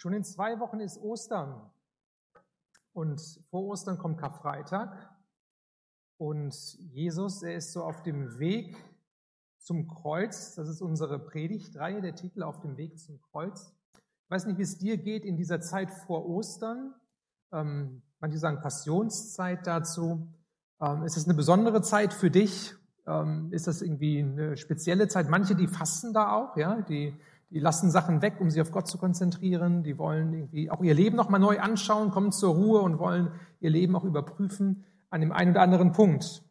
Schon in zwei Wochen ist Ostern. Und vor Ostern kommt Karfreitag. Und Jesus, er ist so auf dem Weg zum Kreuz. Das ist unsere Predigtreihe, der Titel auf dem Weg zum Kreuz. Ich weiß nicht, wie es dir geht in dieser Zeit vor Ostern. Ähm, manche sagen Passionszeit dazu. Ähm, ist es eine besondere Zeit für dich? Ähm, ist das irgendwie eine spezielle Zeit? Manche, die fasten da auch, ja, die die lassen Sachen weg, um sich auf Gott zu konzentrieren. Die wollen irgendwie auch ihr Leben nochmal neu anschauen, kommen zur Ruhe und wollen ihr Leben auch überprüfen an dem einen oder anderen Punkt.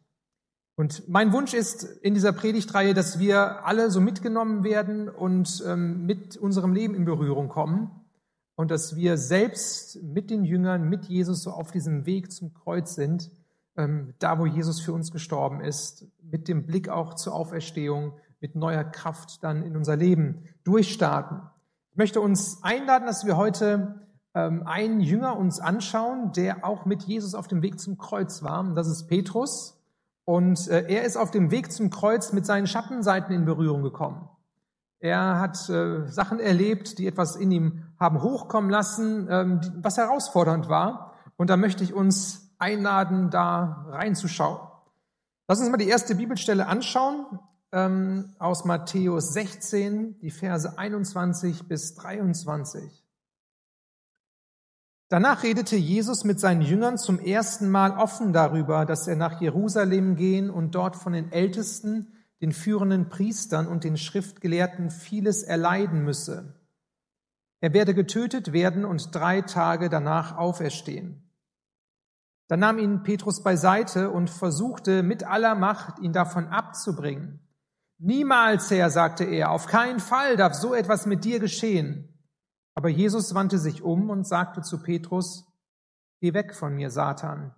Und mein Wunsch ist in dieser Predigtreihe, dass wir alle so mitgenommen werden und ähm, mit unserem Leben in Berührung kommen und dass wir selbst mit den Jüngern, mit Jesus so auf diesem Weg zum Kreuz sind, ähm, da wo Jesus für uns gestorben ist, mit dem Blick auch zur Auferstehung, mit neuer Kraft dann in unser Leben durchstarten. Ich möchte uns einladen, dass wir heute ähm, einen Jünger uns anschauen, der auch mit Jesus auf dem Weg zum Kreuz war. das ist Petrus. Und äh, er ist auf dem Weg zum Kreuz mit seinen Schattenseiten in Berührung gekommen. Er hat äh, Sachen erlebt, die etwas in ihm haben hochkommen lassen, ähm, was herausfordernd war. Und da möchte ich uns einladen, da reinzuschauen. Lass uns mal die erste Bibelstelle anschauen ähm, aus Matthäus 16, die Verse 21 bis 23. Danach redete Jesus mit seinen Jüngern zum ersten Mal offen darüber, dass er nach Jerusalem gehen und dort von den Ältesten, den führenden Priestern und den Schriftgelehrten vieles erleiden müsse. Er werde getötet werden und drei Tage danach auferstehen. Da nahm ihn Petrus beiseite und versuchte mit aller Macht, ihn davon abzubringen. Niemals, Herr, sagte er, auf keinen Fall darf so etwas mit dir geschehen. Aber Jesus wandte sich um und sagte zu Petrus, Geh weg von mir, Satan.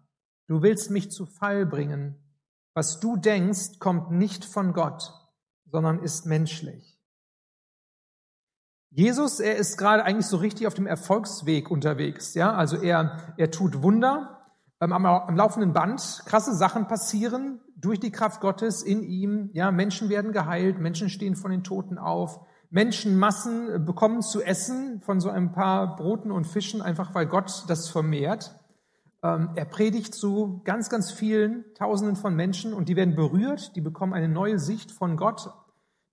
Du willst mich zu Fall bringen. Was du denkst, kommt nicht von Gott, sondern ist menschlich. Jesus, er ist gerade eigentlich so richtig auf dem Erfolgsweg unterwegs, ja? Also er, er tut Wunder, ähm, am, am laufenden Band, krasse Sachen passieren, durch die Kraft Gottes in ihm, ja, Menschen werden geheilt, Menschen stehen von den Toten auf, Menschenmassen bekommen zu essen von so ein paar Broten und Fischen, einfach weil Gott das vermehrt. Ähm, er predigt zu ganz, ganz vielen Tausenden von Menschen und die werden berührt, die bekommen eine neue Sicht von Gott.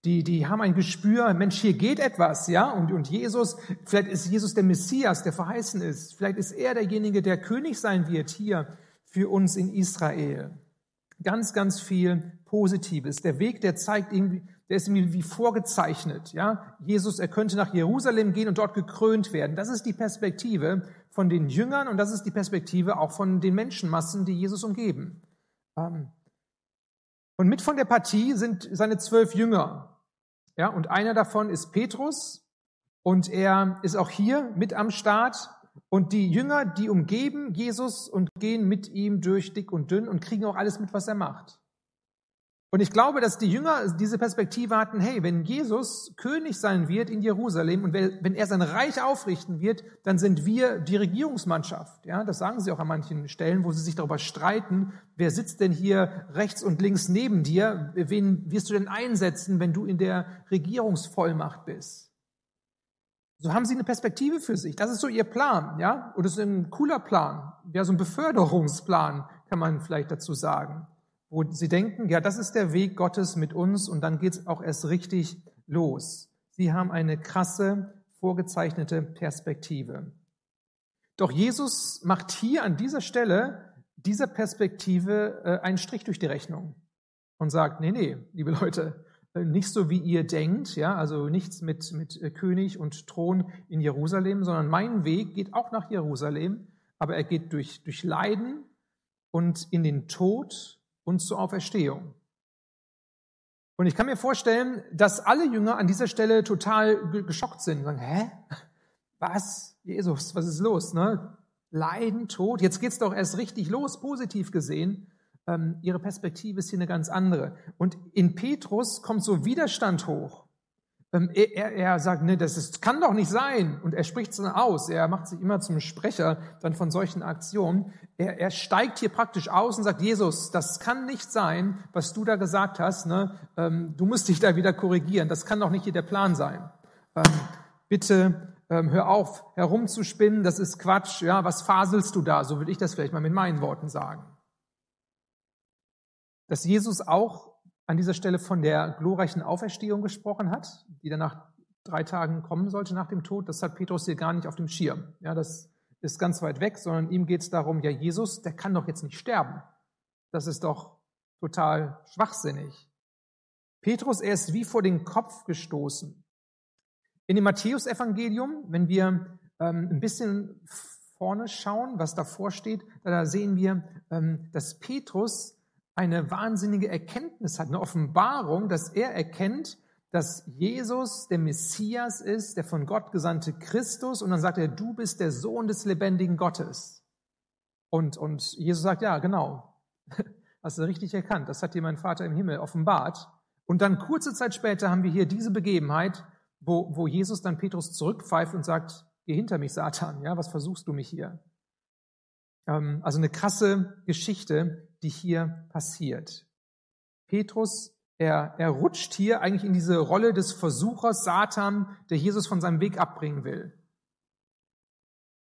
Die, die haben ein Gespür, Mensch, hier geht etwas, ja, und, und Jesus, vielleicht ist Jesus der Messias, der verheißen ist. Vielleicht ist er derjenige, der König sein wird hier für uns in Israel ganz, ganz viel Positives. Der Weg, der zeigt irgendwie, der ist irgendwie wie vorgezeichnet. Ja, Jesus, er könnte nach Jerusalem gehen und dort gekrönt werden. Das ist die Perspektive von den Jüngern und das ist die Perspektive auch von den Menschenmassen, die Jesus umgeben. Ähm, und mit von der Partie sind seine zwölf Jünger. Ja, und einer davon ist Petrus und er ist auch hier mit am Start und die Jünger, die umgeben Jesus und gehen mit ihm durch dick und dünn und kriegen auch alles mit, was er macht. Und ich glaube, dass die Jünger diese Perspektive hatten, hey, wenn Jesus König sein wird in Jerusalem und wenn er sein Reich aufrichten wird, dann sind wir die Regierungsmannschaft. Ja, das sagen sie auch an manchen Stellen, wo sie sich darüber streiten, wer sitzt denn hier rechts und links neben dir? Wen wirst du denn einsetzen, wenn du in der Regierungsvollmacht bist? So haben sie eine Perspektive für sich. Das ist so ihr Plan, ja? Oder das ist ein cooler Plan. Ja, so ein Beförderungsplan, kann man vielleicht dazu sagen. Wo sie denken, ja, das ist der Weg Gottes mit uns und dann geht's auch erst richtig los. Sie haben eine krasse, vorgezeichnete Perspektive. Doch Jesus macht hier an dieser Stelle dieser Perspektive äh, einen Strich durch die Rechnung und sagt, nee, nee, liebe Leute, äh, nicht so wie ihr denkt, ja, also nichts mit, mit äh, König und Thron in Jerusalem, sondern mein Weg geht auch nach Jerusalem, aber er geht durch, durch Leiden und in den Tod und zur Auferstehung. Und ich kann mir vorstellen, dass alle Jünger an dieser Stelle total geschockt sind sagen, hä? Was? Jesus, was ist los? Ne? Leiden, Tod, jetzt geht's doch erst richtig los, positiv gesehen ähm, ihre Perspektive ist hier eine ganz andere. Und in Petrus kommt so Widerstand hoch. Ähm, er, er, sagt, ne, das ist, kann doch nicht sein. Und er spricht es dann aus. Er macht sich immer zum Sprecher dann von solchen Aktionen. Er, er steigt hier praktisch aus und sagt, Jesus, das kann nicht sein, was du da gesagt hast. Ne? Ähm, du musst dich da wieder korrigieren. Das kann doch nicht hier der Plan sein. Ähm, bitte ähm, hör auf, herumzuspinnen, das ist Quatsch, ja, was faselst du da? So würde ich das vielleicht mal mit meinen Worten sagen. Dass Jesus auch an dieser Stelle von der glorreichen Auferstehung gesprochen hat, die dann nach drei Tagen kommen sollte nach dem Tod, das hat Petrus hier gar nicht auf dem Schirm. Ja, das ist ganz weit weg, sondern ihm geht es darum, ja, Jesus, der kann doch jetzt nicht sterben. Das ist doch total schwachsinnig. Petrus, er ist wie vor den Kopf gestoßen. In dem Matthäusevangelium, wenn wir ähm, ein bisschen vorne schauen, was davor steht, da sehen wir, ähm, dass Petrus eine wahnsinnige Erkenntnis hat, eine Offenbarung, dass er erkennt, dass Jesus der Messias ist, der von Gott gesandte Christus. Und dann sagt er, du bist der Sohn des lebendigen Gottes. Und, und Jesus sagt, ja, genau. Hast du richtig erkannt. Das hat dir mein Vater im Himmel offenbart. Und dann kurze Zeit später haben wir hier diese Begebenheit, wo, wo Jesus dann Petrus zurückpfeift und sagt, geh hinter mich, Satan. Ja, was versuchst du mich hier? Ähm, also eine krasse Geschichte, die hier passiert. Petrus er, er rutscht hier eigentlich in diese Rolle des Versuchers Satan, der Jesus von seinem Weg abbringen will.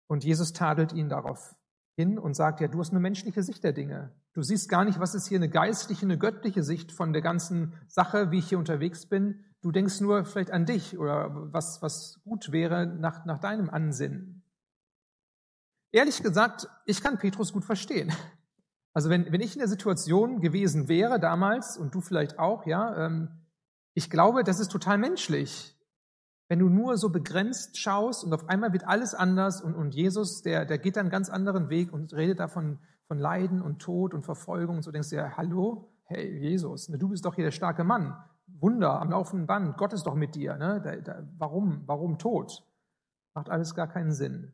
Und Jesus tadelt ihn darauf hin und sagt, ja, du hast eine menschliche Sicht der Dinge. Du siehst gar nicht, was ist hier eine geistliche, eine göttliche Sicht von der ganzen Sache, wie ich hier unterwegs bin. Du denkst nur vielleicht an dich oder was, was gut wäre nach, nach deinem Ansinnen. Ehrlich gesagt, ich kann Petrus gut verstehen. Also wenn, wenn ich in der Situation gewesen wäre damals und du vielleicht auch, ja, ähm, ich glaube, das ist total menschlich. Wenn du nur so begrenzt schaust und auf einmal wird alles anders und, und Jesus, der, der geht dann einen ganz anderen Weg und redet davon von Leiden und Tod und Verfolgung und so denkst du ja, hallo, hey Jesus, ne, du bist doch hier der starke Mann. Wunder am laufenden Band, Gott ist doch mit dir. Ne? Da, da, warum, warum Tod? Macht alles gar keinen Sinn.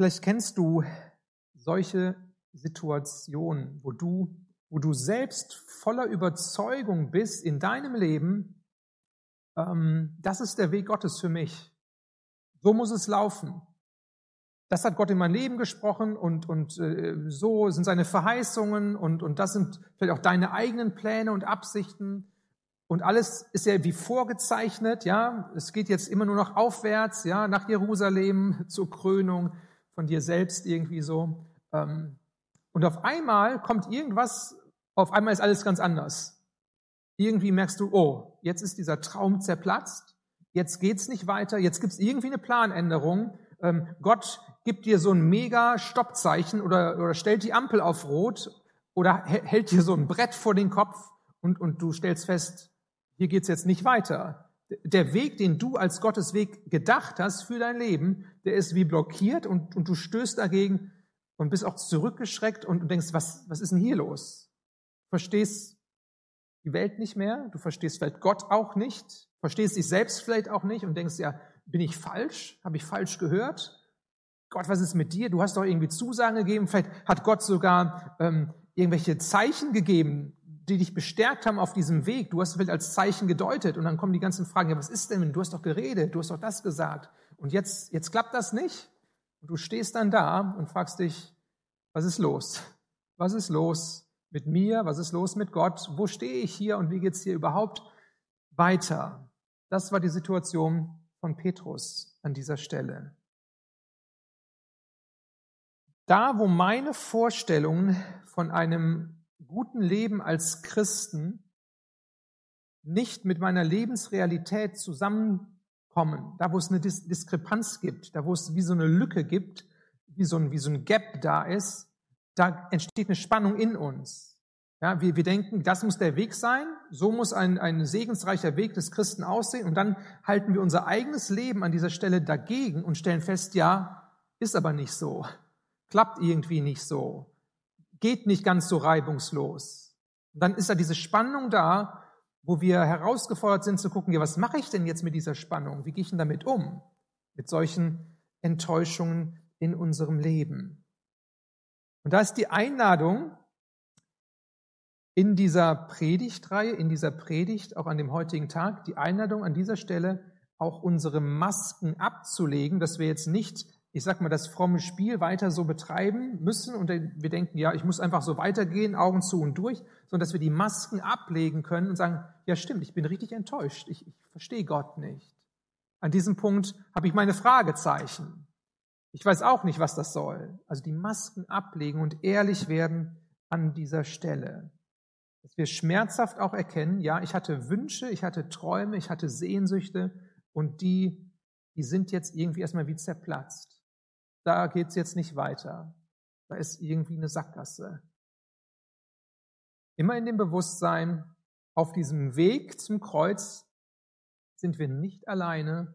Vielleicht kennst du solche Situationen, wo du, wo du selbst voller Überzeugung bist in deinem Leben, ähm, das ist der Weg Gottes für mich. So muss es laufen. Das hat Gott in mein Leben gesprochen und, und äh, so sind seine Verheißungen und, und das sind vielleicht auch deine eigenen Pläne und Absichten. Und alles ist ja wie vorgezeichnet, ja. Es geht jetzt immer nur noch aufwärts, ja, nach Jerusalem zur Krönung von dir selbst irgendwie so. Ähm, und auf einmal kommt irgendwas, auf einmal ist alles ganz anders. Irgendwie merkst du, oh, jetzt ist dieser Traum zerplatzt, jetzt geht's nicht weiter, jetzt gibt's irgendwie eine Planänderung. Ähm, Gott gibt dir so ein mega Stoppzeichen oder, oder stellt die Ampel auf Rot oder hält dir so ein Brett vor den Kopf und, und du stellst fest, hier geht's jetzt nicht weiter. Der Weg, den du als Gottes Weg gedacht hast für dein Leben, der ist wie blockiert und, und du stößt dagegen und bist auch zurückgeschreckt und denkst, was, was ist denn hier los? Verstehst die Welt nicht mehr, du verstehst vielleicht Gott auch nicht, verstehst dich selbst vielleicht auch nicht und denkst, ja, bin ich falsch? Habe ich falsch gehört? Gott, was ist mit dir? Du hast doch irgendwie Zusagen gegeben, vielleicht hat Gott sogar ähm, irgendwelche Zeichen gegeben, die dich bestärkt haben auf diesem Weg. Du hast es vielleicht als Zeichen gedeutet und dann kommen die ganzen Fragen, ja, was ist denn? Du hast doch geredet, du hast doch das gesagt und jetzt, jetzt klappt das nicht? Und du stehst dann da und fragst dich, was ist los? Was ist los mit mir? Was ist los mit Gott? Wo stehe ich hier und wie geht's hier überhaupt weiter? Das war die Situation von Petrus an dieser Stelle. Da, wo meine Vorstellungen von einem guten Leben als Christen nicht mit meiner Lebensrealität zusammen kommen, da wo es eine Dis Diskrepanz gibt, da wo es wie so eine Lücke gibt, wie so ein, wie so ein Gap da ist, da entsteht eine Spannung in uns. Ja, wir, wir denken, das muss der Weg sein, so muss ein, ein segensreicher Weg des Christen aussehen und dann halten wir unser eigenes Leben an dieser Stelle dagegen und stellen fest, ja, ist aber nicht so, klappt irgendwie nicht so, geht nicht ganz so reibungslos. Und dann ist da diese Spannung da, wo wir herausgefordert sind zu gucken, ja, was mache ich denn jetzt mit dieser Spannung? Wie gehe ich denn damit um? Mit solchen Enttäuschungen in unserem Leben. Und da ist die Einladung in dieser Predigtreihe, in dieser Predigt, auch an dem heutigen Tag, die Einladung an dieser Stelle, auch unsere Masken abzulegen, dass wir jetzt nicht, ich sag mal, das fromme Spiel weiter so betreiben müssen und wir denken, ja, ich muss einfach so weitergehen, Augen zu und durch, sondern dass wir die Masken ablegen können und sagen, ja stimmt, ich bin richtig enttäuscht, ich, ich verstehe Gott nicht. An diesem Punkt habe ich meine Fragezeichen. Ich weiß auch nicht, was das soll. Also die Masken ablegen und ehrlich werden an dieser Stelle. Dass wir schmerzhaft auch erkennen, ja, ich hatte Wünsche, ich hatte Träume, ich hatte Sehnsüchte und die, die sind jetzt irgendwie erstmal wie zerplatzt. Da geht's jetzt nicht weiter. Da ist irgendwie eine Sackgasse. Immer in dem Bewusstsein, auf diesem Weg zum Kreuz sind wir nicht alleine,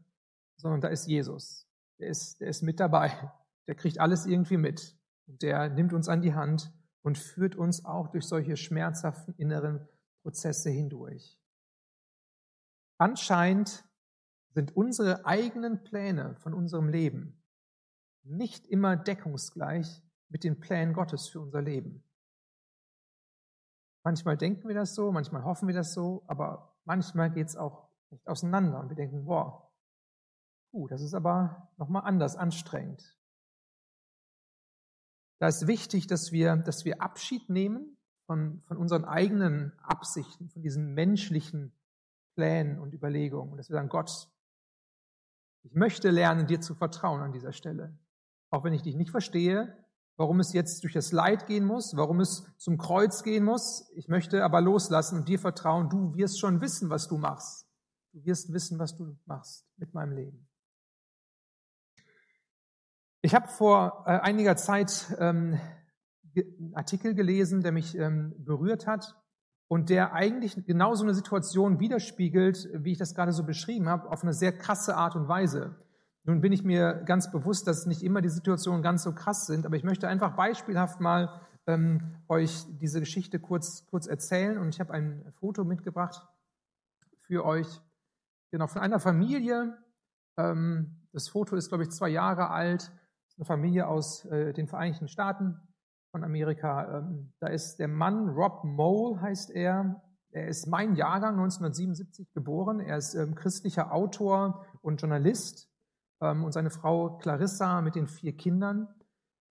sondern da ist Jesus. Der ist, der ist mit dabei. Der kriegt alles irgendwie mit. Der nimmt uns an die Hand und führt uns auch durch solche schmerzhaften inneren Prozesse hindurch. Anscheinend sind unsere eigenen Pläne von unserem Leben nicht immer deckungsgleich mit den Plänen Gottes für unser Leben. Manchmal denken wir das so, manchmal hoffen wir das so, aber manchmal geht es auch nicht auseinander und wir denken, boah, uh, das ist aber nochmal anders anstrengend. Da ist wichtig, dass wir, dass wir Abschied nehmen von, von unseren eigenen Absichten, von diesen menschlichen Plänen und Überlegungen. Und dass wir sagen, Gott, ich möchte lernen, dir zu vertrauen an dieser Stelle. Auch wenn ich dich nicht verstehe, warum es jetzt durch das Leid gehen muss, warum es zum Kreuz gehen muss. Ich möchte aber loslassen und dir vertrauen. Du wirst schon wissen, was du machst. Du wirst wissen, was du machst mit meinem Leben. Ich habe vor äh, einiger Zeit ähm, einen Artikel gelesen, der mich ähm, berührt hat und der eigentlich genau so eine Situation widerspiegelt, wie ich das gerade so beschrieben habe, auf eine sehr krasse Art und Weise. Nun bin ich mir ganz bewusst, dass nicht immer die Situationen ganz so krass sind, aber ich möchte einfach beispielhaft mal ähm, euch diese Geschichte kurz, kurz erzählen und ich habe ein Foto mitgebracht für euch, genau von einer Familie. Ähm, das Foto ist, glaube ich, zwei Jahre alt eine Familie aus äh, den Vereinigten Staaten von Amerika. Ähm, da ist der Mann, Rob Mole heißt er. Er ist mein Jahrgang 1977 geboren. Er ist ähm, christlicher Autor und Journalist. Ähm, und seine Frau Clarissa mit den vier Kindern.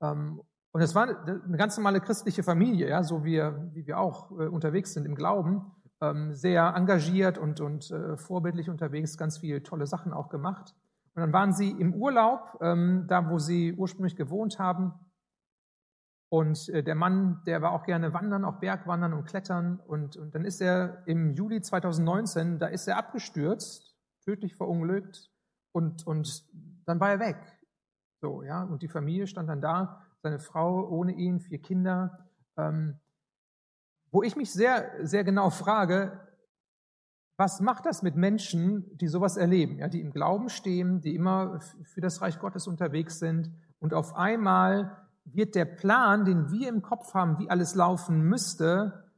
Ähm, und es war eine ganz normale christliche Familie, ja, so wie, wie wir auch äh, unterwegs sind im Glauben. Ähm, sehr engagiert und, und äh, vorbildlich unterwegs, ganz viele tolle Sachen auch gemacht. Und dann waren sie im Urlaub, da wo sie ursprünglich gewohnt haben. Und äh, der Mann, der war auch gerne wandern, auch Bergwandern und Klettern. Und, und dann ist er im Juli 2019, da ist er abgestürzt, tödlich verunglückt. Und, und dann war er weg. So, ja. Und die Familie stand dann da, seine Frau ohne ihn, vier Kinder. Ähm, wo ich mich sehr, sehr genau frage, was macht das mit Menschen, die sowas erleben, ja, die im Glauben stehen, die immer für das Reich Gottes unterwegs sind und auf einmal wird der Plan, den wir im Kopf haben, wie alles laufen müsste,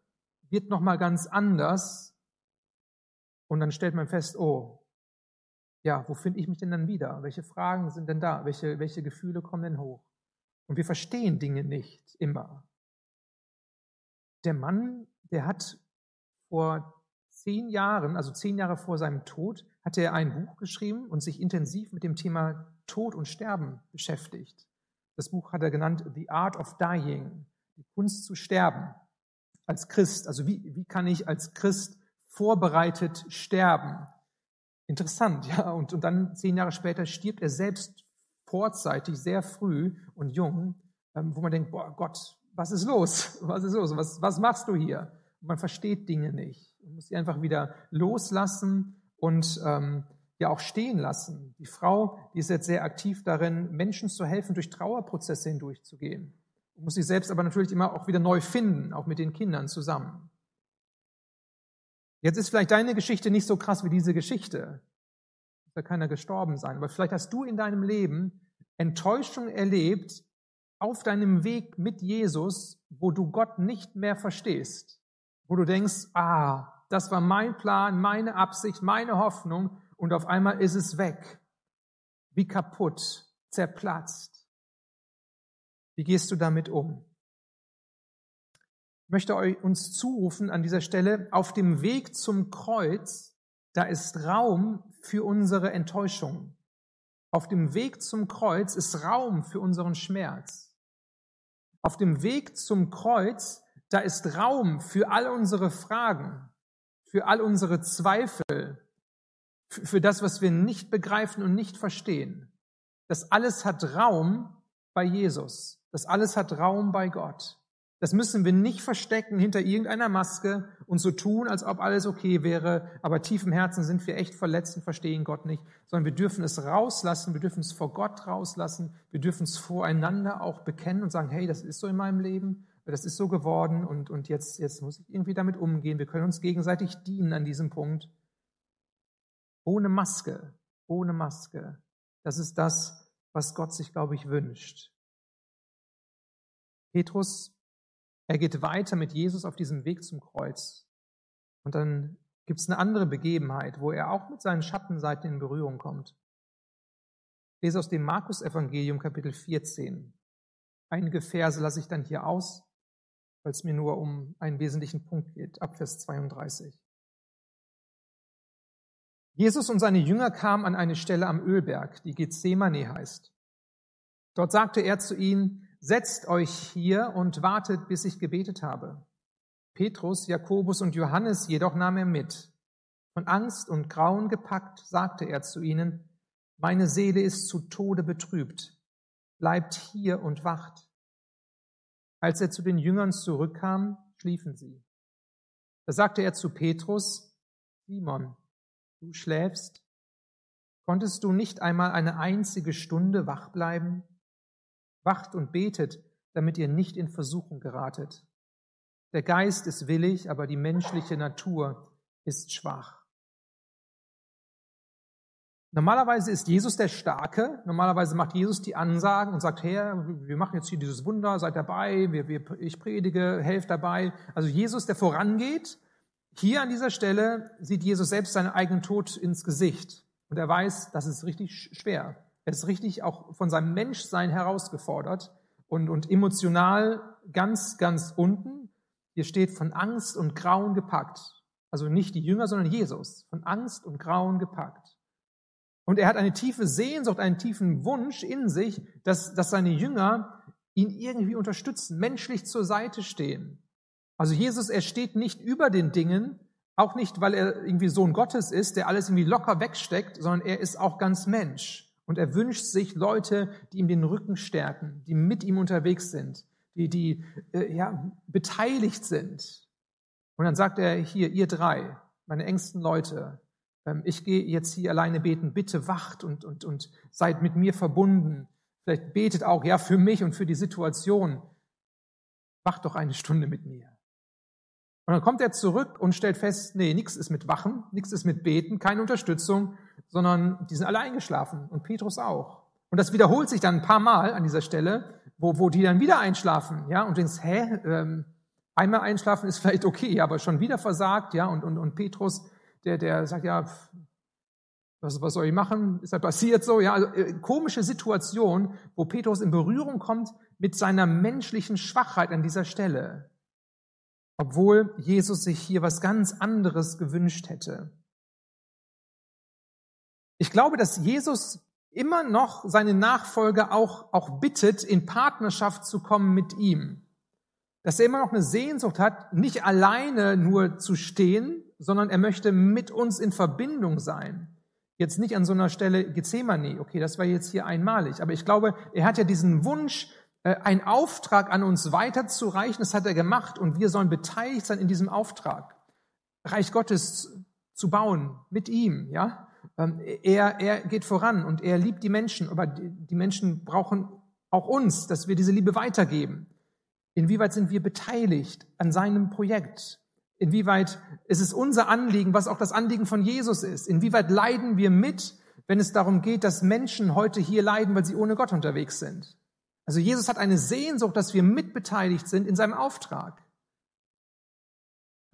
wird noch ganz anders und dann stellt man fest, oh, ja, wo finde ich mich denn dann wieder? Welche Fragen sind denn da? Welche, welche Gefühle kommen denn hoch? Und wir verstehen Dinge nicht immer. Der Mann, der hat vor zehn Jahren, also zehn Jahre vor seinem Tod, hatte er ein Buch geschrieben und sich intensiv mit dem Thema Tod und Sterben beschäftigt. Das Buch hat er genannt The Art of Dying, die Kunst zu sterben. Als Christ, also wie, wie kann ich als Christ vorbereitet sterben? Interessant, ja. Und, und dann zehn Jahre später stirbt er selbst vorzeitig, sehr früh und jung, ähm, wo man denkt, boah Gott, was ist los? Was ist los? Was, was machst du hier? Und man versteht Dinge nicht. Man muss sie einfach wieder loslassen und ähm, ja auch stehen lassen. Die Frau, die ist jetzt sehr aktiv darin, Menschen zu helfen, durch Trauerprozesse hindurchzugehen. Muss sich selbst aber natürlich immer auch wieder neu finden, auch mit den Kindern zusammen. Jetzt ist vielleicht deine Geschichte nicht so krass wie diese Geschichte. Muss ja keiner gestorben sein. Aber vielleicht hast du in deinem Leben Enttäuschung erlebt auf deinem Weg mit Jesus, wo du Gott nicht mehr verstehst. Wo du denkst, ah, das war mein Plan, meine Absicht, meine Hoffnung und auf einmal ist es weg. Wie kaputt, zerplatzt. Wie gehst du damit um? Möchte euch uns zurufen an dieser Stelle, auf dem Weg zum Kreuz, da ist Raum für unsere Enttäuschung. Auf dem Weg zum Kreuz ist Raum für unseren Schmerz. Auf dem Weg zum Kreuz, da ist Raum für all unsere Fragen für all unsere Zweifel, für das, was wir nicht begreifen und nicht verstehen. Das alles hat Raum bei Jesus. Das alles hat Raum bei Gott. Das müssen wir nicht verstecken hinter irgendeiner Maske und so tun, als ob alles okay wäre, aber tief im Herzen sind wir echt verletzt und verstehen Gott nicht, sondern wir dürfen es rauslassen, wir dürfen es vor Gott rauslassen, wir dürfen es voreinander auch bekennen und sagen, hey, das ist so in meinem Leben, das ist so geworden und, und jetzt, jetzt muss ich irgendwie damit umgehen. Wir können uns gegenseitig dienen an diesem Punkt. Ohne Maske, ohne Maske. Das ist das, was Gott sich, glaube ich, wünscht. Petrus er geht weiter mit Jesus auf diesem Weg zum Kreuz. Und dann gibt es eine andere Begebenheit, wo er auch mit seinen Schattenseiten in Berührung kommt. Lese aus dem Markus-Evangelium Kapitel 14. Einige Verse lasse ich dann hier aus, weil es mir nur um einen wesentlichen Punkt geht, ab Vers 32. Jesus und seine Jünger kamen an eine Stelle am Ölberg, die Gethsemane heißt. Dort sagte er zu ihnen, setzt euch hier und wartet, bis ich gebetet habe. Petrus, Jakobus und Johannes jedoch nahm er mit. Von Angst und Grauen gepackt, sagte er zu ihnen, meine Seele ist zu Tode betrübt. Bleibt hier und wacht. Als er zu den Jüngern zurückkam, schliefen sie. Da sagte er zu Petrus, Simon, du schläfst? Konntest du nicht einmal eine einzige Stunde wach bleiben? Wacht und betet, damit ihr nicht in Versuchung geratet. Der Geist ist willig, aber die menschliche Natur ist schwach. Normalerweise ist Jesus der Starke. Normalerweise macht Jesus die Ansagen und sagt, Herr, wir machen jetzt hier dieses Wunder, seid dabei, wir, wir, ich predige, helft dabei. Also Jesus, der vorangeht. Hier an dieser Stelle sieht Jesus selbst seinen eigenen Tod ins Gesicht. Und er weiß, das ist richtig schwer. Er ist richtig auch von seinem Menschsein herausgefordert und, und emotional ganz, ganz unten. Hier steht von Angst und Grauen gepackt. Also nicht die Jünger, sondern Jesus. Von Angst und Grauen gepackt. Und er hat eine tiefe Sehnsucht, einen tiefen Wunsch in sich, dass, dass seine Jünger ihn irgendwie unterstützen, menschlich zur Seite stehen. Also Jesus, er steht nicht über den Dingen, auch nicht, weil er irgendwie Sohn Gottes ist, der alles irgendwie locker wegsteckt, sondern er ist auch ganz Mensch. Und er wünscht sich Leute, die ihm den Rücken stärken, die mit ihm unterwegs sind, die, die äh, ja, beteiligt sind. Und dann sagt er hier, ihr drei, meine engsten Leute, ähm, ich gehe jetzt hier alleine beten, bitte wacht und, und, und seid mit mir verbunden. Vielleicht betet auch, ja, für mich und für die Situation. Wacht doch eine Stunde mit mir. Und dann kommt er zurück und stellt fest, nee, nichts ist mit Wachen, nichts ist mit Beten, keine Unterstützung sondern die sind alle eingeschlafen und Petrus auch. Und das wiederholt sich dann ein paar Mal an dieser Stelle, wo, wo die dann wieder einschlafen, ja, und denkst, hä, ähm, einmal einschlafen ist vielleicht okay, aber schon wieder versagt, ja, und, und, und Petrus, der, der sagt, ja, was, was soll ich machen? Ist ja passiert so, ja, also äh, komische Situation, wo Petrus in Berührung kommt mit seiner menschlichen Schwachheit an dieser Stelle, obwohl Jesus sich hier was ganz anderes gewünscht hätte. Ich glaube, dass Jesus immer noch seine Nachfolger auch, auch bittet, in Partnerschaft zu kommen mit ihm. Dass er immer noch eine Sehnsucht hat, nicht alleine nur zu stehen, sondern er möchte mit uns in Verbindung sein. Jetzt nicht an so einer Stelle Gethsemane, okay, das war jetzt hier einmalig, aber ich glaube, er hat ja diesen Wunsch, äh, einen Auftrag an uns weiterzureichen, das hat er gemacht und wir sollen beteiligt sein in diesem Auftrag, Reich Gottes zu bauen mit ihm, ja. Ähm, er, er geht voran und er liebt die Menschen, aber die Menschen brauchen auch uns, dass wir diese Liebe weitergeben. Inwieweit sind wir beteiligt an seinem Projekt? Inwieweit ist es unser Anliegen, was auch das Anliegen von Jesus ist? Inwieweit leiden wir mit, wenn es darum geht, dass Menschen heute hier leiden, weil sie ohne Gott unterwegs sind? Also Jesus hat eine Sehnsucht, dass wir mitbeteiligt sind in seinem Auftrag.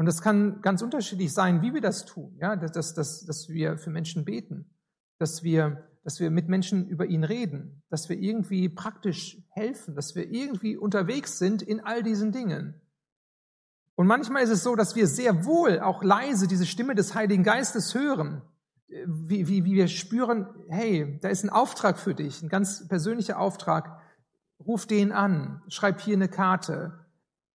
Und das kann ganz unterschiedlich sein, wie wir das tun, ja, dass, dass, dass, wir für Menschen beten, dass wir, dass wir mit Menschen über ihn reden, dass wir irgendwie praktisch helfen, dass wir irgendwie unterwegs sind in all diesen Dingen. Und manchmal ist es so, dass wir sehr wohl auch leise diese Stimme des Heiligen Geistes hören, wie, wie, wie wir spüren, hey, da ist ein Auftrag für dich, ein ganz persönlicher Auftrag. Ruf den an, schreib hier eine Karte,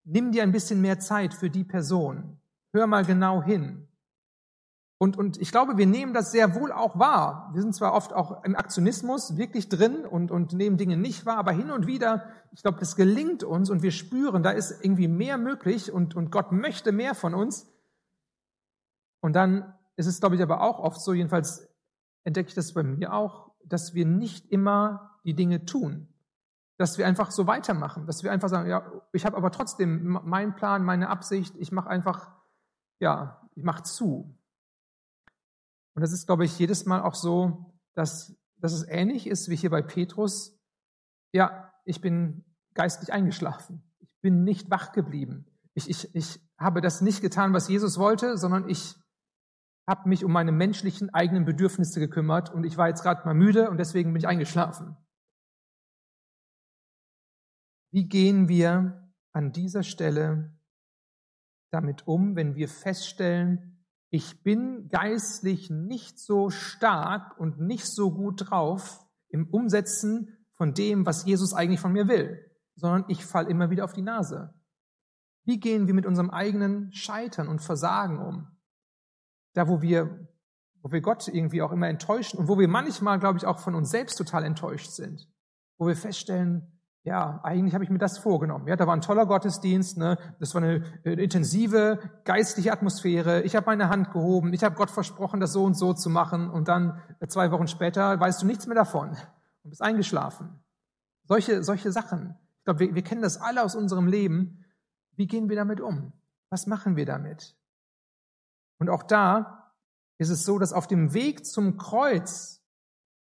Nimm dir ein bisschen mehr Zeit für die Person. Hör mal genau hin. Und, und ich glaube, wir nehmen das sehr wohl auch wahr. Wir sind zwar oft auch im Aktionismus wirklich drin und, und nehmen Dinge nicht wahr, aber hin und wieder, ich glaube, das gelingt uns und wir spüren, da ist irgendwie mehr möglich und, und Gott möchte mehr von uns. Und dann ist es, glaube ich, aber auch oft so, jedenfalls entdecke ich das bei mir auch, dass wir nicht immer die Dinge tun. Dass wir einfach so weitermachen, dass wir einfach sagen, ja, ich habe aber trotzdem meinen Plan, meine Absicht, ich mache einfach, ja, ich mache zu. Und das ist, glaube ich, jedes Mal auch so, dass, dass es ähnlich ist wie hier bei Petrus. Ja, ich bin geistlich eingeschlafen. Ich bin nicht wach geblieben. Ich, ich, ich habe das nicht getan, was Jesus wollte, sondern ich habe mich um meine menschlichen eigenen Bedürfnisse gekümmert und ich war jetzt gerade mal müde und deswegen bin ich eingeschlafen. Wie gehen wir an dieser Stelle damit um, wenn wir feststellen, ich bin geistlich nicht so stark und nicht so gut drauf im Umsetzen von dem, was Jesus eigentlich von mir will, sondern ich falle immer wieder auf die Nase. Wie gehen wir mit unserem eigenen Scheitern und Versagen um? Da, wo wir, wo wir Gott irgendwie auch immer enttäuschen und wo wir manchmal, glaube ich, auch von uns selbst total enttäuscht sind, wo wir feststellen, ja, eigentlich habe ich mir das vorgenommen. Ja, da war ein toller Gottesdienst, ne? das war eine, intensive geistliche Atmosphäre. Ich habe meine Hand gehoben, ich habe Gott versprochen, das so und so zu machen und dann äh, zwei Wochen später weißt du nichts mehr davon und bist eingeschlafen. Solche, solche Sachen. Ich glaube, wir, wir kennen das alle aus unserem Leben. Wie gehen wir damit um? Was machen wir damit? Und auch da ist es so, dass auf dem Weg zum Kreuz,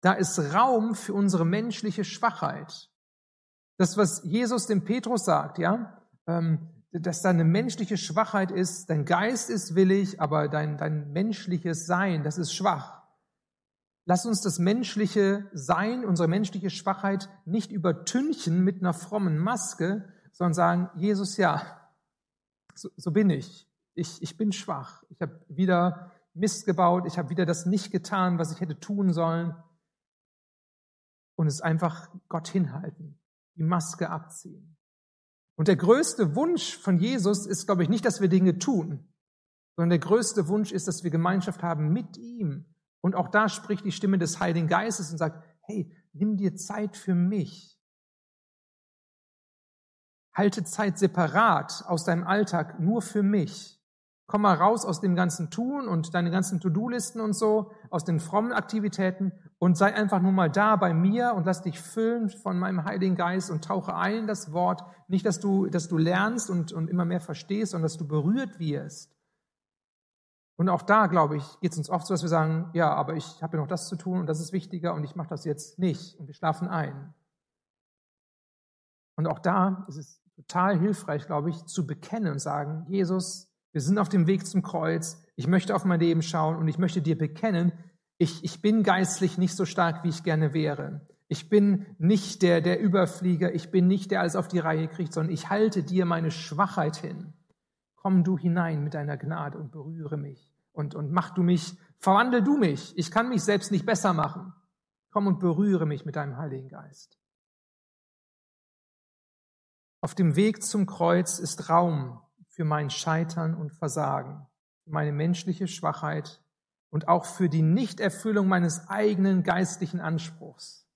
da ist Raum für unsere menschliche Schwachheit. Das, was Jesus dem Petrus sagt, ja, ähm, dass da eine menschliche Schwachheit ist, dein Geist ist willig, aber dein, dein menschliches Sein, das ist schwach. Lass uns das menschliche Sein, unsere menschliche Schwachheit nicht übertünchen mit einer frommen Maske, sondern sagen, Jesus, ja, so, so bin ich. ich. Ich bin schwach. Ich habe wieder Mist gebaut. Ich habe wieder das nicht getan, was ich hätte tun sollen. Und es einfach Gott hinhalten die Maske abziehen. Und der größte Wunsch von Jesus ist, glaube ich, nicht, dass wir Dinge tun, sondern der größte Wunsch ist, dass wir Gemeinschaft haben mit ihm. Und auch da spricht die Stimme des Heiligen Geistes und sagt, hey, nimm dir Zeit für mich. Halte Zeit separat aus deinem Alltag nur für mich. Komm mal raus aus dem ganzen Tun und deine ganzen To-Do-Listen und so, aus den frommen Aktivitäten und sei einfach nur mal da bei mir und lass dich füllen von meinem Heiligen Geist und tauche ein in das Wort. Nicht, dass du, dass du lernst und, und immer mehr verstehst, sondern dass du berührt wirst. Und auch da, glaube ich, geht es uns oft so, dass wir sagen, ja, aber ich habe ja noch das zu tun und das ist wichtiger und ich mache das jetzt nicht und wir schlafen ein. Und auch da ist es total hilfreich, glaube ich, zu bekennen und sagen, Jesus, wir sind auf dem Weg zum Kreuz, ich möchte auf mein Leben schauen und ich möchte dir bekennen, ich, ich bin geistlich nicht so stark, wie ich gerne wäre. Ich bin nicht der, der Überflieger, ich bin nicht der alles auf die Reihe kriegt, sondern ich halte dir meine Schwachheit hin. Komm du hinein mit deiner Gnade und berühre mich und, und mach du mich, verwandel du mich. Ich kann mich selbst nicht besser machen. Komm und berühre mich mit deinem Heiligen Geist. Auf dem Weg zum Kreuz ist Raum für mein Scheitern und Versagen, für meine menschliche Schwachheit und auch für die Nichterfüllung meines eigenen geistlichen Anspruchs.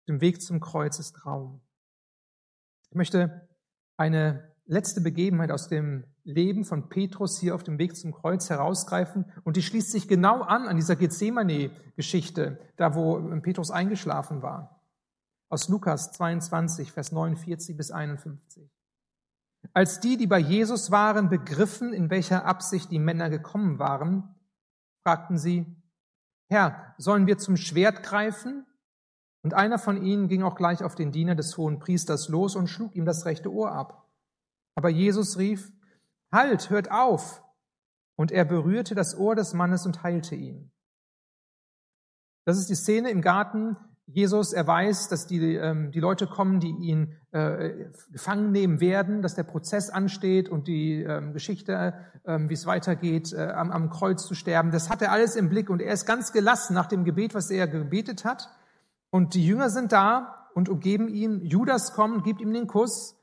Auf dem Weg zum Kreuz ist Raum. Ich möchte eine letzte Begebenheit aus dem Leben von Petrus hier auf dem Weg zum Kreuz herausgreifen und die schließt sich genau an an dieser Gethsemane-Geschichte, da wo Petrus eingeschlafen war. Aus Lukas 22, Vers 49 bis 51. Als die, die bei Jesus waren, begriffen, in welcher Absicht die Männer gekommen waren, fragten sie, Herr, sollen wir zum Schwert greifen? Und einer von ihnen ging auch gleich auf den Diener des hohen Priesters los und schlug ihm das rechte Ohr ab. Aber Jesus rief, Halt, hört auf! Und er berührte das Ohr des Mannes und heilte ihn. Das ist die Szene im Garten, Jesus, er weiß, dass die, ähm, die Leute kommen, die ihn äh, gefangen nehmen werden, dass der Prozess ansteht und die ähm, Geschichte, ähm, wie es weitergeht, äh, am, am Kreuz zu sterben. Das hat er alles im Blick und er ist ganz gelassen nach dem Gebet, was er gebetet hat. Und die Jünger sind da und umgeben ihn. Judas kommt, gibt ihm den Kuss.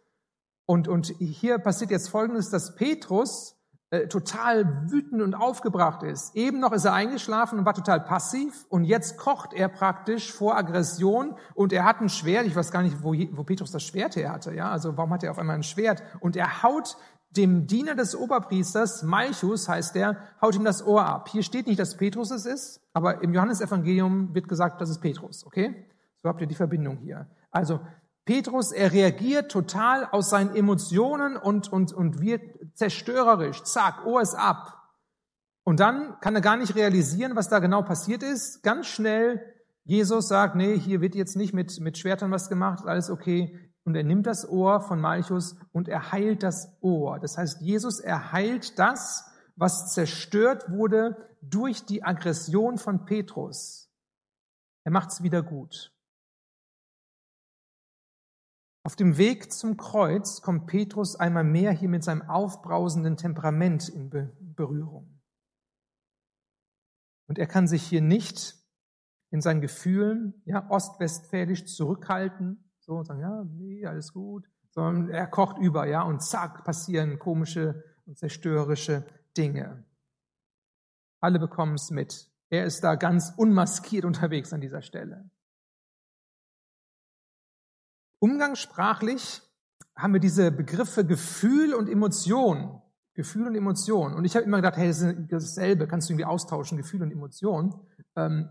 Und, und hier passiert jetzt Folgendes, dass Petrus äh, total wütend und aufgebracht ist. Eben noch ist er eingeschlafen und war total passiv und jetzt kocht er praktisch vor Aggression und er hat ein Schwert. Ich weiß gar nicht, wo, wo Petrus das Schwert her hatte. Ja, also warum hat er auf einmal ein Schwert? Und er haut dem Diener des Oberpriesters, Malchus heißt der, haut ihm das Ohr ab. Hier steht nicht, dass Petrus es ist, aber im Johannesevangelium wird gesagt, das ist Petrus, okay? So habt ihr die Verbindung hier. Also Petrus, er reagiert total aus seinen Emotionen und, und, und wird zerstörerisch. Zack, Ohr ist ab. Und dann kann er gar nicht realisieren, was da genau passiert ist. Ganz schnell, Jesus sagt, nee, hier wird jetzt nicht mit, mit Schwertern was gemacht, alles okay. Und er nimmt das Ohr von Malchus und er heilt das Ohr. Das heißt, Jesus erheilt das, was zerstört wurde durch die Aggression von Petrus. Er macht es wieder gut. Auf dem Weg zum Kreuz kommt Petrus einmal mehr hier mit seinem aufbrausenden Temperament in Berührung. Und er kann sich hier nicht in seinen Gefühlen, ja, ostwestfälisch zurückhalten, so und sagen, ja, nee, alles gut, sondern er kocht über, ja, und zack, passieren komische und zerstörerische Dinge. Alle bekommen es mit. Er ist da ganz unmaskiert unterwegs an dieser Stelle. Umgangssprachlich haben wir diese Begriffe Gefühl und Emotion. Gefühl und Emotion. Und ich habe immer gedacht, hey, das ist dasselbe, kannst du irgendwie austauschen, Gefühl und Emotion. Ähm,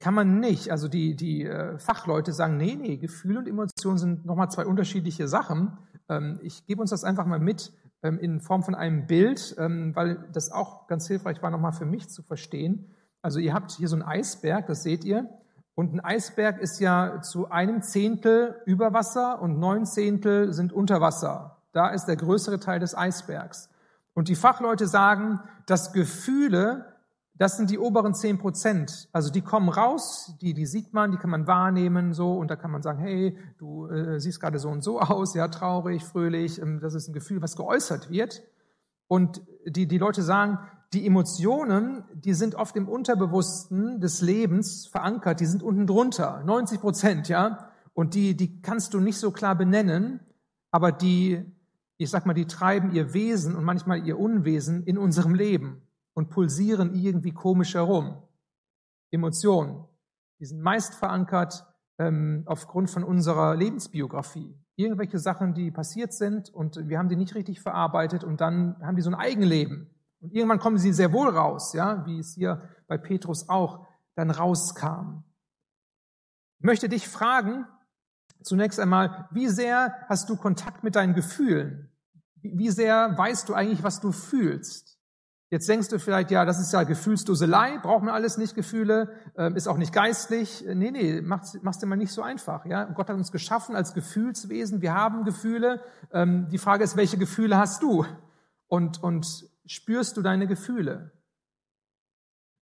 kann man nicht. Also die, die äh, Fachleute sagen, nee, nee, Gefühl und Emotion sind nochmal zwei unterschiedliche Sachen. Ähm, ich gebe uns das einfach mal mit ähm, in Form von einem Bild, ähm, weil das auch ganz hilfreich war, nochmal für mich zu verstehen. Also ihr habt hier so einen Eisberg, das seht ihr. Und ein Eisberg ist ja zu einem Zehntel über Wasser und neun Zehntel sind unter Wasser. Da ist der größere Teil des Eisbergs. Und die Fachleute sagen, dass Gefühle, das sind die oberen zehn Prozent. Also die kommen raus, die, die sieht man, die kann man wahrnehmen, so, und da kann man sagen, hey, du äh, siehst gerade so und so aus, ja, traurig, fröhlich, ähm, das ist ein Gefühl, was geäußert wird. Und die, die Leute sagen, die Emotionen, die sind oft im Unterbewussten des Lebens verankert, die sind unten drunter, 90 Prozent, ja. Und die, die kannst du nicht so klar benennen, aber die, ich sag mal, die treiben ihr Wesen und manchmal ihr Unwesen in unserem Leben und pulsieren irgendwie komisch herum. Emotionen, die sind meist verankert ähm, aufgrund von unserer Lebensbiografie. Irgendwelche Sachen, die passiert sind und wir haben die nicht richtig verarbeitet und dann haben die so ein Eigenleben. Und irgendwann kommen sie sehr wohl raus, ja, wie es hier bei Petrus auch dann rauskam. Ich möchte dich fragen, zunächst einmal, wie sehr hast du Kontakt mit deinen Gefühlen? Wie sehr weißt du eigentlich, was du fühlst? Jetzt denkst du vielleicht, ja, das ist ja Gefühlsduselei, braucht man alles nicht Gefühle, ähm, ist auch nicht geistlich. Nee, nee, mach's, mach's dir mal nicht so einfach. Ja? Gott hat uns geschaffen als Gefühlswesen, wir haben Gefühle. Ähm, die Frage ist, welche Gefühle hast du? Und, und spürst du deine Gefühle?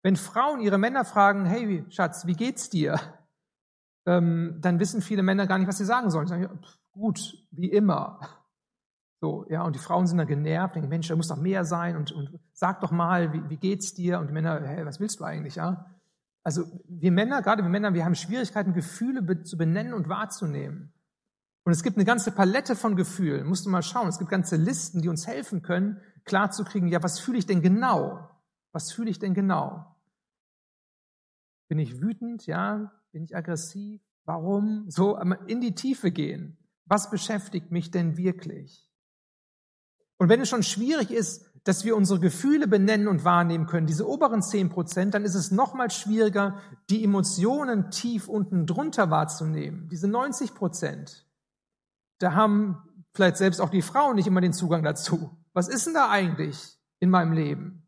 Wenn Frauen ihre Männer fragen, hey Schatz, wie geht's dir? Ähm, dann wissen viele Männer gar nicht, was sie sagen sollen. Sie sagen, gut, wie immer. So, ja, und die Frauen sind dann genervt, denken, Mensch, da muss doch mehr sein und, und sag doch mal, wie, wie geht's dir? Und die Männer, hey, was willst du eigentlich, ja? Also wir Männer, gerade wir Männer, wir haben Schwierigkeiten, Gefühle zu benennen und wahrzunehmen. Und es gibt eine ganze Palette von Gefühlen. Musst du mal schauen. Es gibt ganze Listen, die uns helfen können, klarzukriegen, ja, was fühle ich denn genau? Was fühle ich denn genau? Bin ich wütend? Ja. Bin ich aggressiv? Warum? So in die Tiefe gehen. Was beschäftigt mich denn wirklich? Und wenn es schon schwierig ist, dass wir unsere Gefühle benennen und wahrnehmen können, diese oberen zehn Prozent, dann ist es noch mal schwieriger, die Emotionen tief unten drunter wahrzunehmen. Diese 90 Prozent. Da haben vielleicht selbst auch die Frauen nicht immer den Zugang dazu. Was ist denn da eigentlich in meinem Leben?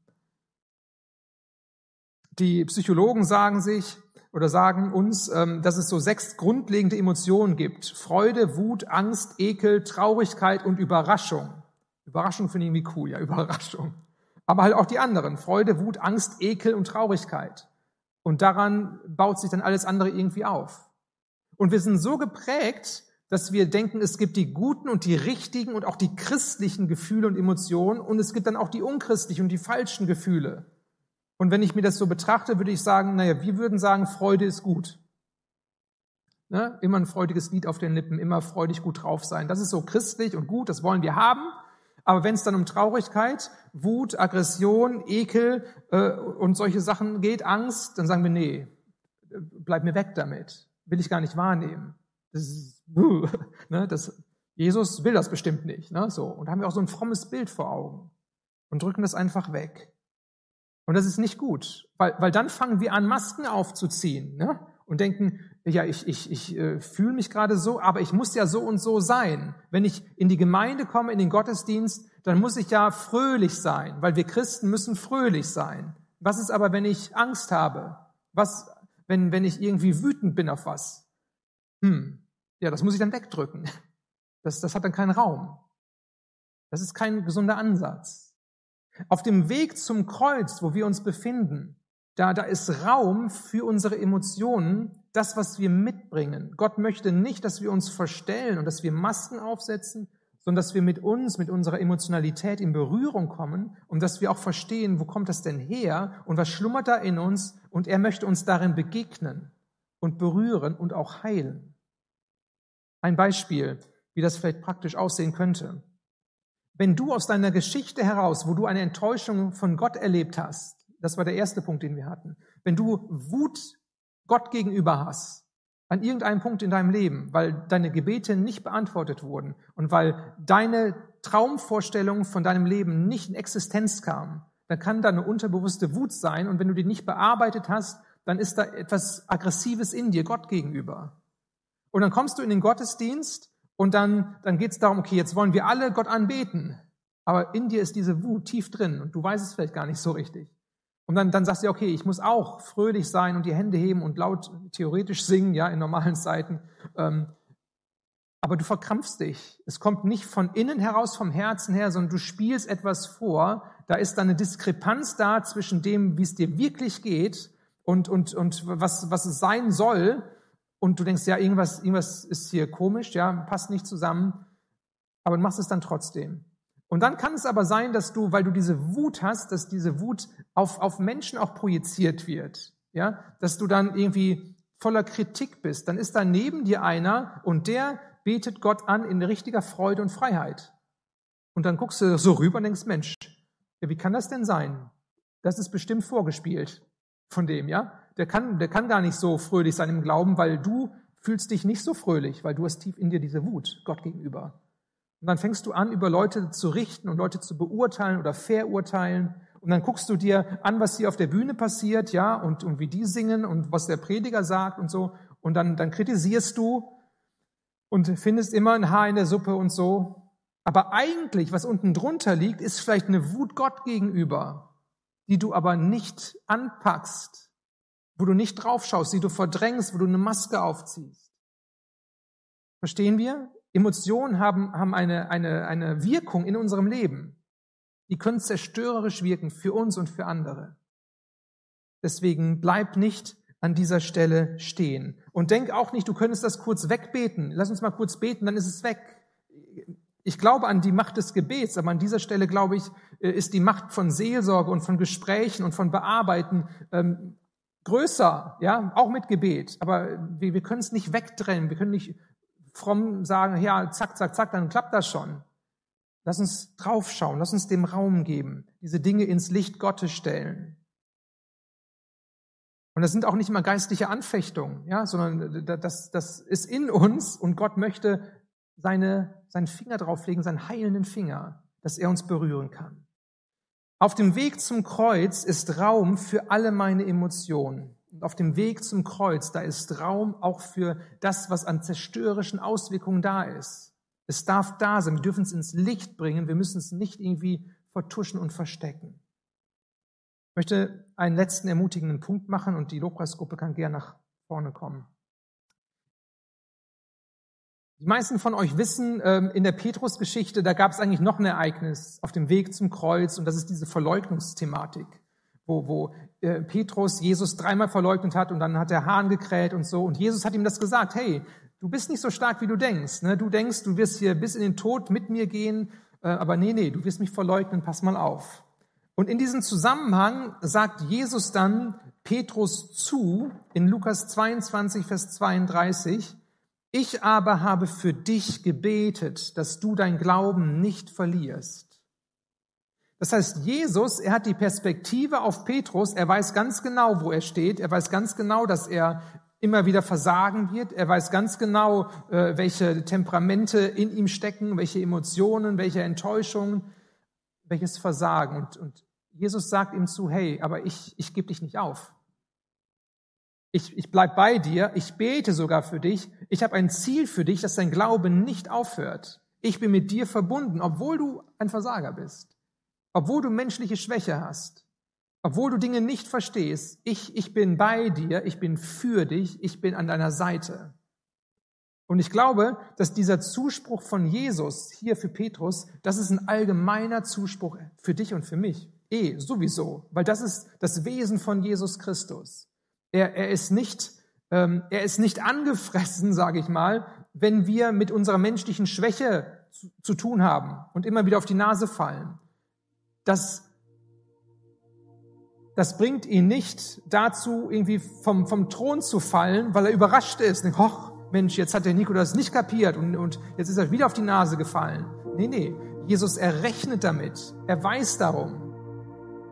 Die Psychologen sagen sich oder sagen uns, ähm, dass es so sechs grundlegende Emotionen gibt. Freude, Wut, Angst, Ekel, Traurigkeit und Überraschung. Überraschung finde ich irgendwie cool, ja, Überraschung. Aber halt auch die anderen. Freude, Wut, Angst, Ekel und Traurigkeit. Und daran baut sich dann alles andere irgendwie auf. Und wir sind so geprägt, dass wir denken, es gibt die guten und die richtigen und auch die christlichen Gefühle und Emotionen und es gibt dann auch die unchristlichen und die falschen Gefühle. Und wenn ich mir das so betrachte, würde ich sagen, naja, wir würden sagen, Freude ist gut. Ne? Immer ein freudiges Lied auf den Lippen, immer freudig gut drauf sein. Das ist so christlich und gut, das wollen wir haben. Aber wenn es dann um Traurigkeit, Wut, Aggression, Ekel äh, und solche Sachen geht, Angst, dann sagen wir, nee, bleib mir weg damit. Will ich gar nicht wahrnehmen. Das ne, das, Jesus will das bestimmt nicht. Ne, so. Und da haben wir auch so ein frommes Bild vor Augen und drücken das einfach weg. Und das ist nicht gut, weil, weil dann fangen wir an, Masken aufzuziehen ne? und denken, ja, ich, ich, ich äh, fühle mich gerade so, aber ich muss ja so und so sein. Wenn ich in die Gemeinde komme, in den Gottesdienst, dann muss ich ja fröhlich sein, weil wir Christen müssen fröhlich sein. Was ist aber, wenn ich Angst habe? Was, wenn, wenn ich irgendwie wütend bin auf was? Hm, ja, das muss ich dann wegdrücken. Das, das hat dann keinen Raum. Das ist kein gesunder Ansatz. Auf dem Weg zum Kreuz, wo wir uns befinden, da, da ist Raum für unsere Emotionen, das, was wir mitbringen. Gott möchte nicht, dass wir uns verstellen und dass wir Masken aufsetzen, sondern dass wir mit uns, mit unserer Emotionalität in Berührung kommen und dass wir auch verstehen, wo kommt das denn her und was schlummert da in uns und er möchte uns darin begegnen und berühren und auch heilen. Ein Beispiel, wie das vielleicht praktisch aussehen könnte. Wenn du aus deiner Geschichte heraus, wo du eine Enttäuschung von Gott erlebt hast, das war der erste Punkt, den wir hatten. Wenn du Wut Gott gegenüber hast, an irgendeinem Punkt in deinem Leben, weil deine Gebete nicht beantwortet wurden und weil deine Traumvorstellung von deinem Leben nicht in Existenz kam, dann kann da eine unterbewusste Wut sein und wenn du die nicht bearbeitet hast, dann ist da etwas Aggressives in dir Gott gegenüber. Und dann kommst du in den Gottesdienst und dann, dann geht es darum, okay, jetzt wollen wir alle Gott anbeten, aber in dir ist diese Wut tief drin und du weißt es vielleicht gar nicht so richtig. Und dann, dann sagst du, okay, ich muss auch fröhlich sein und die Hände heben und laut theoretisch singen, ja, in normalen Zeiten. Ähm, aber du verkrampfst dich. Es kommt nicht von innen heraus, vom Herzen her, sondern du spielst etwas vor. Da ist dann eine Diskrepanz da zwischen dem, wie es dir wirklich geht und, und, und was, was es sein soll. Und du denkst, ja, irgendwas, irgendwas ist hier komisch, ja, passt nicht zusammen. Aber du machst es dann trotzdem. Und dann kann es aber sein, dass du, weil du diese Wut hast, dass diese Wut auf, auf Menschen auch projiziert wird. Ja, dass du dann irgendwie voller Kritik bist. Dann ist da neben dir einer und der betet Gott an in richtiger Freude und Freiheit. Und dann guckst du so rüber und denkst, Mensch, ja, wie kann das denn sein? Das ist bestimmt vorgespielt von dem, ja? Der kann, der kann gar nicht so fröhlich sein im Glauben, weil du fühlst dich nicht so fröhlich, weil du hast tief in dir diese Wut Gott gegenüber. Und dann fängst du an, über Leute zu richten und Leute zu beurteilen oder verurteilen. Und dann guckst du dir an, was hier auf der Bühne passiert, ja, und, und wie die singen und was der Prediger sagt und so. Und dann, dann kritisierst du und findest immer ein Haar in der Suppe und so. Aber eigentlich, was unten drunter liegt, ist vielleicht eine Wut Gott gegenüber, die du aber nicht anpackst, wo du nicht draufschaust, die du verdrängst, wo du eine Maske aufziehst. Verstehen wir? Emotionen haben, haben eine, eine, eine Wirkung in unserem Leben. Die können zerstörerisch wirken für uns und für andere. Deswegen bleib nicht an dieser Stelle stehen. Und denk auch nicht, du könntest das kurz wegbeten. Lass uns mal kurz beten, dann ist es weg. Ich glaube an die Macht des Gebets, aber an dieser Stelle glaube ich, äh, ist die Macht von Seelsorge und von Gesprächen und von Bearbeiten ähm, größer, ja, auch mit Gebet. Aber wir, wir können es nicht wegtrennen, wir können nicht fromm sagen, ja, zack, zack, zack, dann klappt das schon. Lass uns draufschauen, lass uns dem Raum geben, diese Dinge ins Licht Gottes stellen. Und das sind auch nicht immer geistliche Anfechtungen, ja, sondern das, das ist in uns und Gott möchte seine, seinen Finger drauflegen, seinen heilenden Finger, dass er uns berühren kann. Auf dem Weg zum Kreuz ist Raum für alle meine Emotionen. Und auf dem Weg zum Kreuz, da ist Raum auch für das, was an zerstörerischen Auswirkungen da ist. Es darf da sein. Wir dürfen es ins Licht bringen. Wir müssen es nicht irgendwie vertuschen und verstecken. Ich möchte einen letzten ermutigenden Punkt machen und die Lobpreisgruppe kann gerne nach vorne kommen. Die meisten von euch wissen, ähm, in der Petrus-Geschichte, da gab es eigentlich noch ein Ereignis auf dem Weg zum Kreuz und das ist diese Verleugnungsthematik wo, wo äh, Petrus Jesus dreimal verleugnet hat und dann hat der Hahn gekräht und so. Und Jesus hat ihm das gesagt, hey, du bist nicht so stark, wie du denkst. Ne? Du denkst, du wirst hier bis in den Tod mit mir gehen, äh, aber nee, nee, du wirst mich verleugnen, pass mal auf. Und in diesem Zusammenhang sagt Jesus dann Petrus zu, in Lukas 22, Vers 32, ich aber habe für dich gebetet, dass du dein Glauben nicht verlierst. Das heißt, Jesus, er hat die Perspektive auf Petrus, er weiß ganz genau, wo er steht, er weiß ganz genau, dass er immer wieder versagen wird, er weiß ganz genau, äh, welche Temperamente in ihm stecken, welche Emotionen, welche Enttäuschungen, welches Versagen. Und, und Jesus sagt ihm zu, hey, aber ich, ich gebe dich nicht auf. Ich, ich bleib bei dir, ich bete sogar für dich, ich habe ein Ziel für dich, dass dein Glaube nicht aufhört. Ich bin mit dir verbunden, obwohl du ein Versager bist obwohl du menschliche Schwäche hast, obwohl du Dinge nicht verstehst, ich, ich bin bei dir, ich bin für dich, ich bin an deiner Seite. Und ich glaube, dass dieser Zuspruch von Jesus hier für Petrus, das ist ein allgemeiner Zuspruch für dich und für mich. Eh, sowieso, weil das ist das Wesen von Jesus Christus. Er, er ist nicht, ähm, er ist nicht angefressen, sage ich mal, wenn wir mit unserer menschlichen Schwäche zu, zu tun haben und immer wieder auf die Nase fallen das, das bringt ihn nicht dazu, irgendwie vom, vom Thron zu fallen, weil er überrascht ist. Und, Hoch, Mensch, jetzt hat der Nico das nicht kapiert und, und jetzt ist er wieder auf die Nase gefallen. Nee, nee. Jesus errechnet damit. Er weiß darum.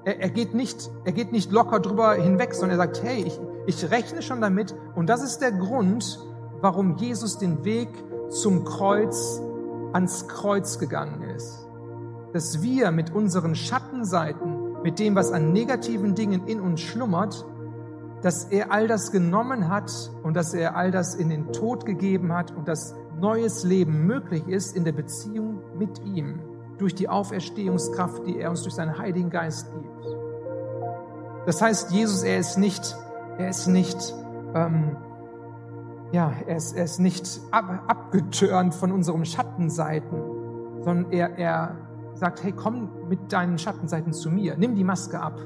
Er, er, geht nicht, er geht nicht locker drüber hinweg, sondern er sagt, hey, ich, ich rechne schon damit. Und das ist der Grund, warum Jesus den Weg zum Kreuz ans Kreuz gegangen ist dass wir mit unseren Schattenseiten, mit dem, was an negativen Dingen in uns schlummert, dass er all das genommen hat und dass er all das in den Tod gegeben hat und dass neues Leben möglich ist in der Beziehung mit ihm durch die Auferstehungskraft, die er uns durch seinen Heiligen Geist gibt. Das heißt, Jesus, er ist nicht, er ist nicht, ähm, ja, er ist, er ist nicht ab, abgetörnt von unseren Schattenseiten, sondern er, er sagt, hey, komm mit deinen Schattenseiten zu mir. Nimm die Maske ab.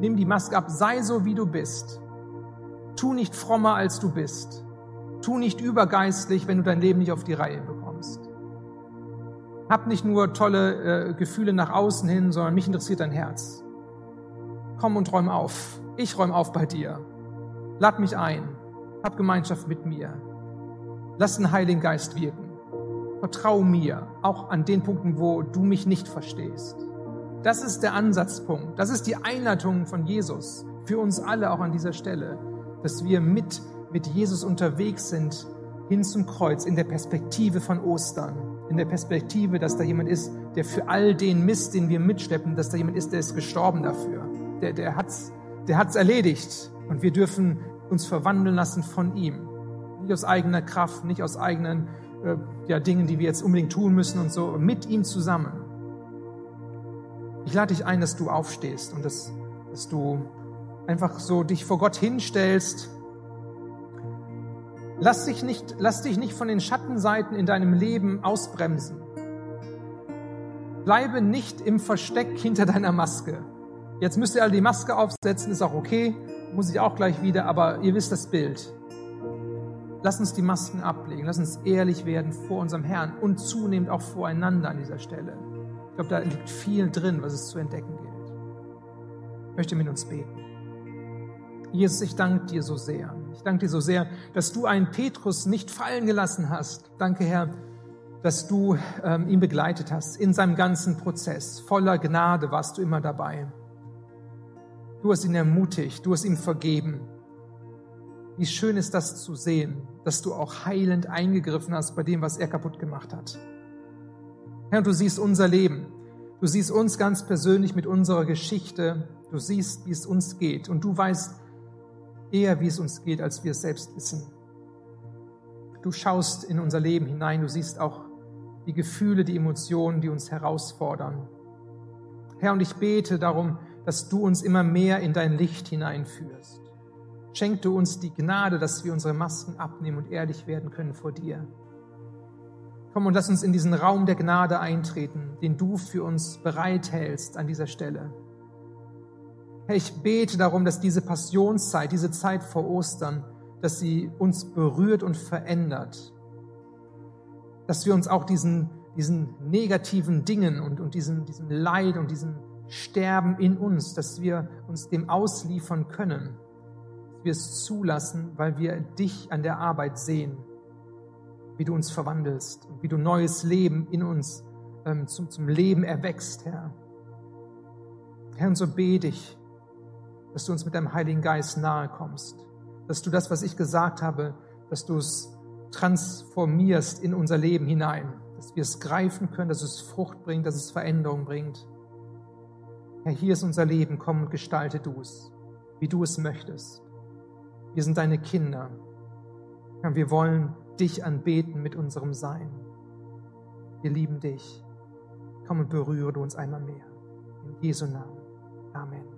Nimm die Maske ab. Sei so, wie du bist. Tu nicht frommer, als du bist. Tu nicht übergeistlich, wenn du dein Leben nicht auf die Reihe bekommst. Hab nicht nur tolle äh, Gefühle nach außen hin, sondern mich interessiert dein Herz. Komm und räum auf. Ich räum auf bei dir. Lad mich ein. Hab Gemeinschaft mit mir. Lass den Heiligen Geist wirken. Vertrau mir, auch an den Punkten, wo du mich nicht verstehst. Das ist der Ansatzpunkt. Das ist die Einleitung von Jesus für uns alle auch an dieser Stelle, dass wir mit, mit Jesus unterwegs sind hin zum Kreuz in der Perspektive von Ostern, in der Perspektive, dass da jemand ist, der für all den Mist, den wir mitschleppen, dass da jemand ist, der ist gestorben dafür. Der, der hat's, der hat's erledigt. Und wir dürfen uns verwandeln lassen von ihm. Nicht aus eigener Kraft, nicht aus eigenen äh, ja, Dingen, die wir jetzt unbedingt tun müssen und so, mit ihm zusammen. Ich lade dich ein, dass du aufstehst und dass, dass du einfach so dich vor Gott hinstellst. Lass dich, nicht, lass dich nicht von den Schattenseiten in deinem Leben ausbremsen. Bleibe nicht im Versteck hinter deiner Maske. Jetzt müsst ihr alle die Maske aufsetzen, ist auch okay, muss ich auch gleich wieder, aber ihr wisst das Bild. Lass uns die Masken ablegen, lass uns ehrlich werden vor unserem Herrn und zunehmend auch voreinander an dieser Stelle. Ich glaube, da liegt viel drin, was es zu entdecken gilt. Ich möchte mit uns beten. Jesus, ich danke dir so sehr. Ich danke dir so sehr, dass du einen Petrus nicht fallen gelassen hast. Danke, Herr, dass du ähm, ihn begleitet hast in seinem ganzen Prozess. Voller Gnade warst du immer dabei. Du hast ihn ermutigt, du hast ihm vergeben. Wie schön ist das zu sehen, dass du auch heilend eingegriffen hast bei dem, was er kaputt gemacht hat. Herr, du siehst unser Leben. Du siehst uns ganz persönlich mit unserer Geschichte. Du siehst, wie es uns geht. Und du weißt eher, wie es uns geht, als wir es selbst wissen. Du schaust in unser Leben hinein. Du siehst auch die Gefühle, die Emotionen, die uns herausfordern. Herr, und ich bete darum, dass du uns immer mehr in dein Licht hineinführst. Schenk du uns die Gnade, dass wir unsere Masken abnehmen und ehrlich werden können vor dir. Komm und lass uns in diesen Raum der Gnade eintreten, den du für uns bereithältst an dieser Stelle. Herr, ich bete darum, dass diese Passionszeit, diese Zeit vor Ostern, dass sie uns berührt und verändert. Dass wir uns auch diesen, diesen negativen Dingen und, und diesem, diesem Leid und diesem Sterben in uns, dass wir uns dem ausliefern können wir es zulassen, weil wir dich an der Arbeit sehen, wie du uns verwandelst und wie du neues Leben in uns ähm, zum, zum Leben erwächst, Herr. Herr, und so bete ich, dass du uns mit deinem Heiligen Geist nahe kommst, dass du das, was ich gesagt habe, dass du es transformierst in unser Leben hinein, dass wir es greifen können, dass es Frucht bringt, dass es Veränderung bringt. Herr, hier ist unser Leben, komm und gestalte du es, wie du es möchtest. Wir sind deine Kinder. Herr, wir wollen dich anbeten mit unserem Sein. Wir lieben dich. Komm und berühre du uns einmal mehr. In Jesu Namen. Amen.